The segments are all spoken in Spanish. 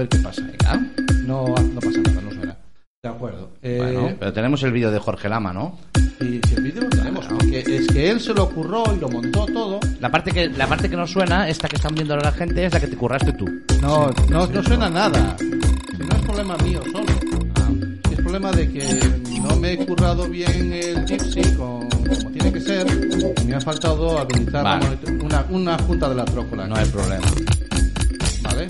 ver qué pasa. Venga. No, no pasa nada, no suena. De acuerdo. Eh, Bueno, pero tenemos el vídeo de Jorge Lama, ¿no? y si el vídeo lo tenemos, porque es que él se lo ocurrió y lo montó todo. La parte que la parte que no suena, esta que están viendo ahora la gente, es la que te curraste tú. No, no, no suena nada. Si no es problema mío solo. Es problema de que no me he currado bien el Gypsy con, como tiene que ser. y Me ha faltado habilitar Vale. una, una junta de la trócola. No hay problema. ¿Vale?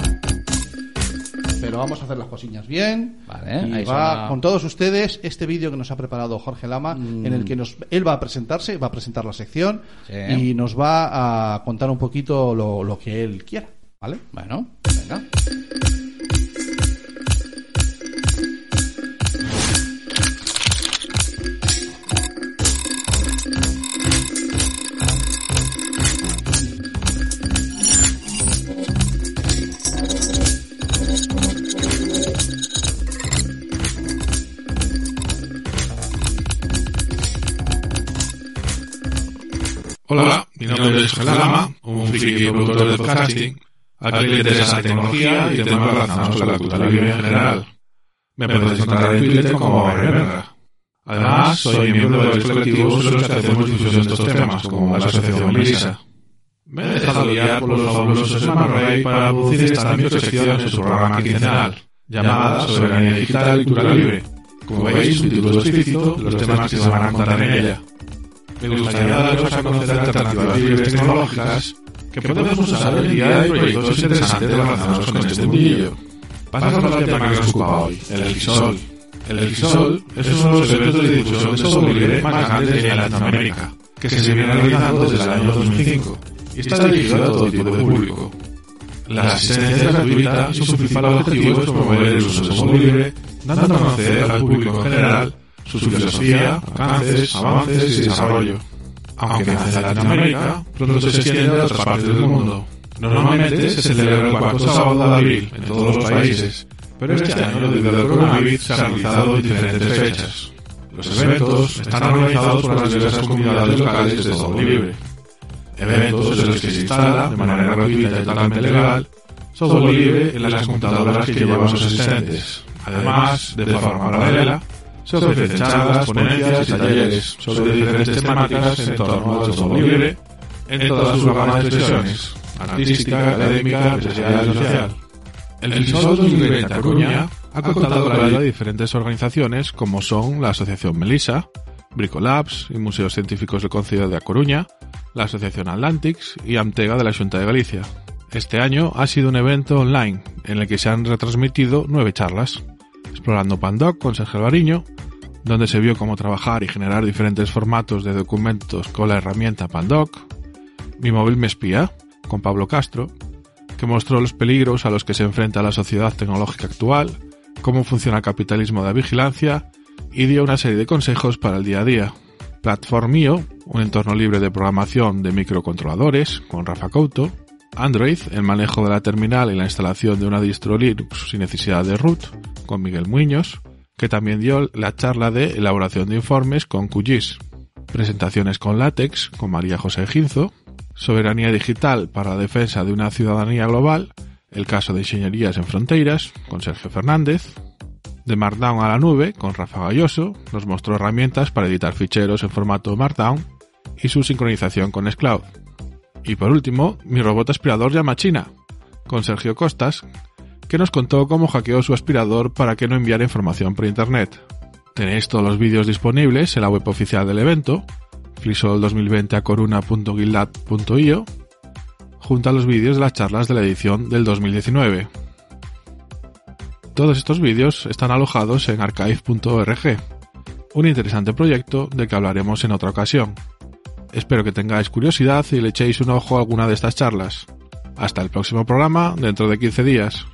Pero vamos a hacer las cosillas bien. Vale, y ahí va suena- con todos ustedes este vídeo que nos ha preparado Jorge Lama, Mm. en el que nos, él va a presentarse, va a presentar la sección Sí. y nos va a contar un poquito lo, lo que él quiera. ¿Vale? Bueno, venga. Hola, mi nombre es Jorge Lama, un friki productor de podcasting, a quien le interesa la tecnología y temas relacionados con la cultura libre en general. Me puedes encontrar en Twitter como Barberga. Además, soy miembro de varios colectivos en los que hacemos difusión de estos temas, como la Asociación Melissa. Me he dejado guiar por los fabulosos Smart Ray para producir esta microsección en su programa quincenal, llamada Soberanía Digital y Cultura Libre. Como veis, su título explícito de los temas que se van a contar en ella. Me gustaría daros a conocer alternativas libres tecnológicas que podemos usar hoy día en proyectos interesantes relacionados con este mundillo. Pasamos al tema que nos ocupa hoy, el Elisol. El Elisol es uno de los eventos de difusión de software libre más grandes en Latinoamérica, que se viene realizando desde el año 2005 y está dirigido a todo tipo de público. La asistencia es gratuita y su principal objetivo es promover el uso del software libre, dando a conocer al público en general su filosofía, alcances, avances y desarrollo. Aunque nace en Latinoamérica, pronto se extiende a otras partes del mundo. Normalmente se celebra el cuarto sábado de abril en todos los países, pero este año debido al coronavirus se ha realizado en diferentes fechas. Los eventos están organizados por las diversas comunidades locales de software libre. Eventos en los que se instala, de manera gratuita y totalmente legal, software libre en las computadoras que llevan sus asistentes. Además, de forma paralela, se ofrecen charlas, ponencias y talleres sobre diferentes temáticas en torno al software libre en todas sus gamas de expresiones, artística, académica, empresarial y social. El FISOL 2020 A Coruña ha contado con la ayuda de diferentes organizaciones como son la Asociación Melissa, Bricolabs y Museos Científicos del Concello de A Coruña, la Asociación Atlantics y Amtega de la Junta de Galicia. Este año ha sido un evento online en el que se han retransmitido nueve charlas. Explorando Pandoc con Sergio Alvariño, donde se vio cómo trabajar y generar diferentes formatos de documentos con la herramienta Pandoc. Mi móvil me espía, con Pablo Castro, que mostró los peligros a los que se enfrenta la sociedad tecnológica actual, cómo funciona el capitalismo de la vigilancia y dio una serie de consejos para el día a día. Platformio, un entorno libre de programación de microcontroladores, con Rafa Couto. Android, el manejo de la terminal y la instalación de una distro Linux sin necesidad de root, con Miguel Muñoz, que también dio la charla de elaboración de informes con QGIS. Presentaciones con látex, con María José Ginzo. Soberanía digital para la defensa de una ciudadanía global, el caso de ingenierías en fronteras, con Sergio Fernández. De Markdown a la nube, con Rafa Galloso, nos mostró herramientas para editar ficheros en formato Markdown y su sincronización con Scloud. Y por último, mi robot aspirador llama China, con Sergio Costas, que nos contó cómo hackeó su aspirador para que no enviara información por internet. Tenéis todos los vídeos disponibles en la web oficial del evento, flisol2020acoruna.guildad.io, junto a los vídeos de las charlas de la edición del 2019. Todos estos vídeos están alojados en archive.org, un interesante proyecto del que hablaremos en otra ocasión. Espero que tengáis curiosidad y le echéis un ojo a alguna de estas charlas. Hasta el próximo programa dentro de 15 días.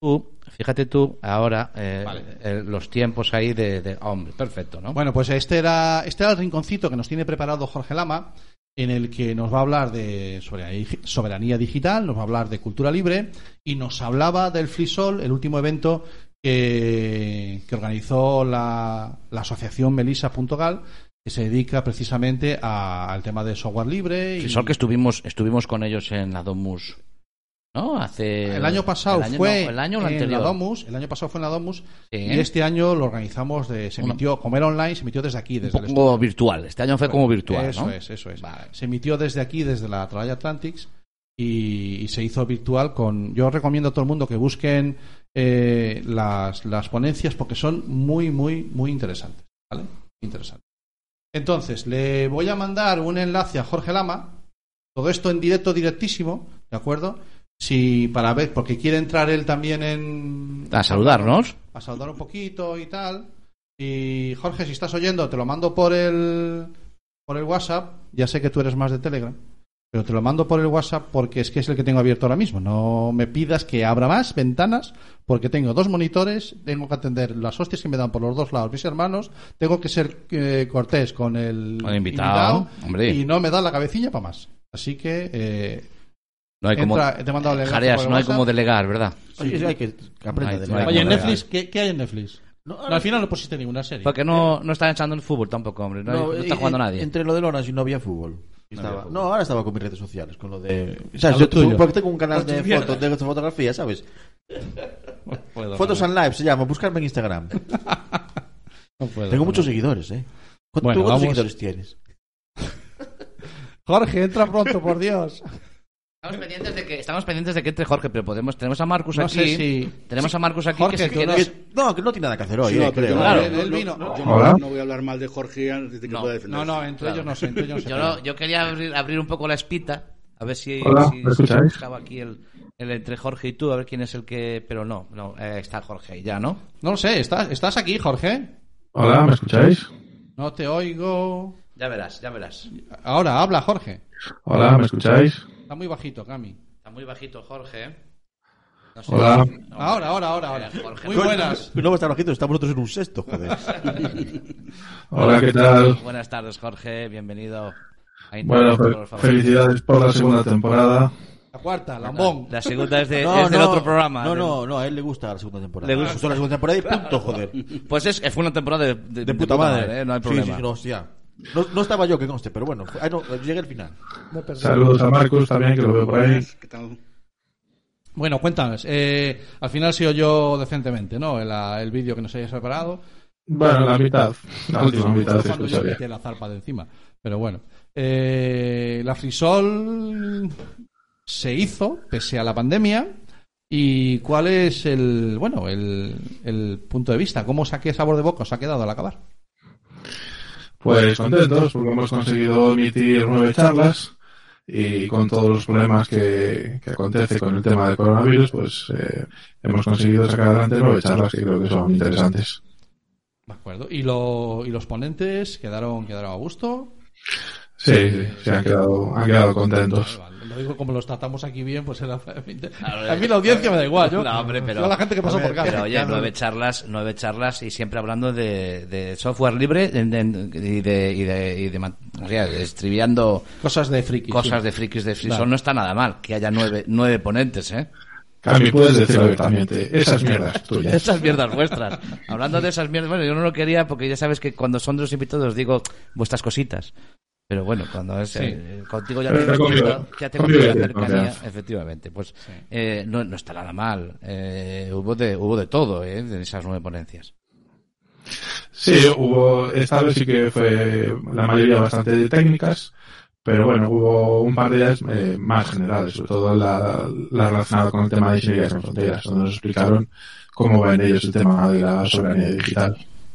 Tú, fíjate tú ahora eh, Vale. eh, los tiempos ahí de, de- hombre, perfecto, ¿no? Bueno, pues este era, este era el rinconcito que nos tiene preparado Jorge Lama, en el que nos va a hablar de soberanía, soberanía digital, nos va a hablar de cultura libre y nos hablaba del FreeSol, el último evento que, que organizó la, la asociación Melissa.gal, que se dedica precisamente a- al tema de software libre. Y Frisol que estuvimos, estuvimos con ellos en la Domus. ¿No? Hace. el año pasado el año- fue no, el año o el en anterior. la Domus, el año pasado fue en la Domus Sí. y este año lo organizamos de, se Uno. emitió, como era online, se emitió desde aquí, Un desde el virtual. Este año fue como virtual, Eso ¿no? es, eso es. Vale. Se emitió desde aquí, desde la Atalaya Atlantics, y, y se hizo virtual con... Yo recomiendo a todo el mundo que busquen eh, las, las ponencias porque son muy, muy, muy interesantes. ¿Vale? Interesantes. Entonces, le voy a mandar un enlace a Jorge Lama, todo esto en directo, directísimo, ¿de acuerdo? Si para ver, porque quiere entrar él también en... A saludarnos. a saludar un poquito y tal. Y Jorge, si estás oyendo, te lo mando por el por el WhatsApp. Ya sé que tú eres más de Telegram, pero te lo mando por el WhatsApp porque es que es el que tengo abierto ahora mismo. No me pidas que abra más ventanas porque tengo dos monitores, tengo que atender las hostias que me dan por los dos lados mis hermanos, tengo que ser eh, cortés con el, Con el invitado, hombre. y no me da la cabecilla para más. Así que eh, No hay como. entra, te el Jareas, no hay WhatsApp. como delegar, ¿verdad? Oye, hay que aprenda de la- Oye, en Netflix, ¿qué, qué hay en Netflix? No, No, al final no pusiste ninguna serie. Porque no, no están echando el fútbol tampoco, hombre. No, hay- no está jugando nadie. Entre lo del Orange y no había fútbol. Estaba- no, ahora estaba con mis redes sociales, con lo de... A ¿Sabes? lo Yo tuyo. porque tengo un canal de fotos, de fotografía, ¿sabes? Puedo, Fotos and Live se llama, buscarme en Instagram. no puedo, Tengo no. muchos seguidores, ¿eh? ¿Cuántos, Bueno, ¿tú cuántos vamos. seguidores tienes? Jorge, entra pronto, por Dios. Estamos pendientes de que, estamos pendientes de que entre Jorge, pero podemos, tenemos a Marcus No aquí. sé si- Tenemos a Marcus aquí Jorge, que si quieres- Que- no, que no tiene nada que hacer hoy, Sí, eh, creo. Claro. no- Él no- vino. no- yo no, no voy a hablar mal de Jorge antes de que No, pueda defenderse. No, no, entre Claro. ellos no sé, entre ellos no sé. Yo, no- yo quería abrir, abrir un poco la espita, a ver si, Hola, si, ¿me si escucháis? buscaba aquí el, el entre Jorge y tú, a ver quién es el que. Pero no, no eh, está Jorge ahí ya, ¿no? No lo sé, ¿estás, ¿estás aquí, Jorge? Hola, ¿me escucháis? No te oigo. Ya verás, ya verás. Ahora, habla, Jorge. Hola, ¿me escucháis? Está muy bajito, Cami. Está muy bajito Jorge. ¿eh? No sé. Hola. No, Ahora, ahora, ahora, ahora. Eh, Jorge, Muy buenas. No estar bajito, estamos nosotros en un sexto, joder. Hola, ¿qué tal? Buenas tardes, Jorge. Bienvenido a Bueno, Internet por favor. felicidades por la segunda temporada. La cuarta, Lambón. La segunda es, de, No, es del no, otro programa. No, no, no, a él le gusta la segunda temporada. Le gusta. gustó la segunda temporada y punto, joder. Pues es, fue una temporada de, de, De puta madre. ¿eh? No hay Sí, problema. Sí, sí, no, hostia. No, no estaba yo, que conste, pero bueno. fue- ah, no, llegué al final. Saludos a Marcus también, que lo veo por ahí. ¿Qué tal? Bueno, cuéntanos. Eh, al final sido yo decentemente, ¿no? El, el vídeo que nos hayas preparado. Bueno, la mitad. La última mitad yo historia. quité la zarpa de encima. Pero bueno. Eh, la Frisol se hizo pese a la pandemia. ¿Y cuál es el, bueno, el, el punto de vista? ¿Cómo saqué sabor de boca os ha quedado al acabar? Pues contentos porque hemos conseguido emitir nueve charlas y con todos los problemas que, que acontece con el tema del coronavirus, pues eh, hemos conseguido sacar adelante nueve charlas que creo que son interesantes. De acuerdo. ¿Y, lo, y los ponentes quedaron, quedaron a gusto? Sí, sí, se han quedado, han quedado contentos. Lo digo como los tratamos aquí bien, pues era... A mí la audiencia me da igual. Yo, No, hombre, pero- yo a la gente que pasó por casa. Pero oye, nueve charlas, nueve charlas y siempre hablando de, de software libre de- de- y de, y de, y de o sea, estribiando Cosas de friki. cosas sí. de frikis de. Claro. No está nada mal que haya nueve, nueve ponentes, ¿eh? Cami, puedes decirlo abiertamente. Esas mierdas tuyas. Esas mierdas vuestras. Hablando de esas mierdas, bueno, yo no lo quería porque ya sabes que cuando son de los invitados os digo vuestras cositas. Pero bueno, cuando es eh, contigo ya Pero tengo ya tengo la cercanía, efectivamente. Pues eh, no, no está nada mal. Eh, hubo de hubo de todo, ¿eh? De esas nueve ponencias. Sí, hubo, esta vez sí que fue la mayoría bastante técnicas, pero bueno, hubo un par de ellas eh, más generales, sobre todo la, la relacionada con el tema de ingeniería en fronteras, donde nos explicaron cómo ven ellos el tema de la soberanía digital.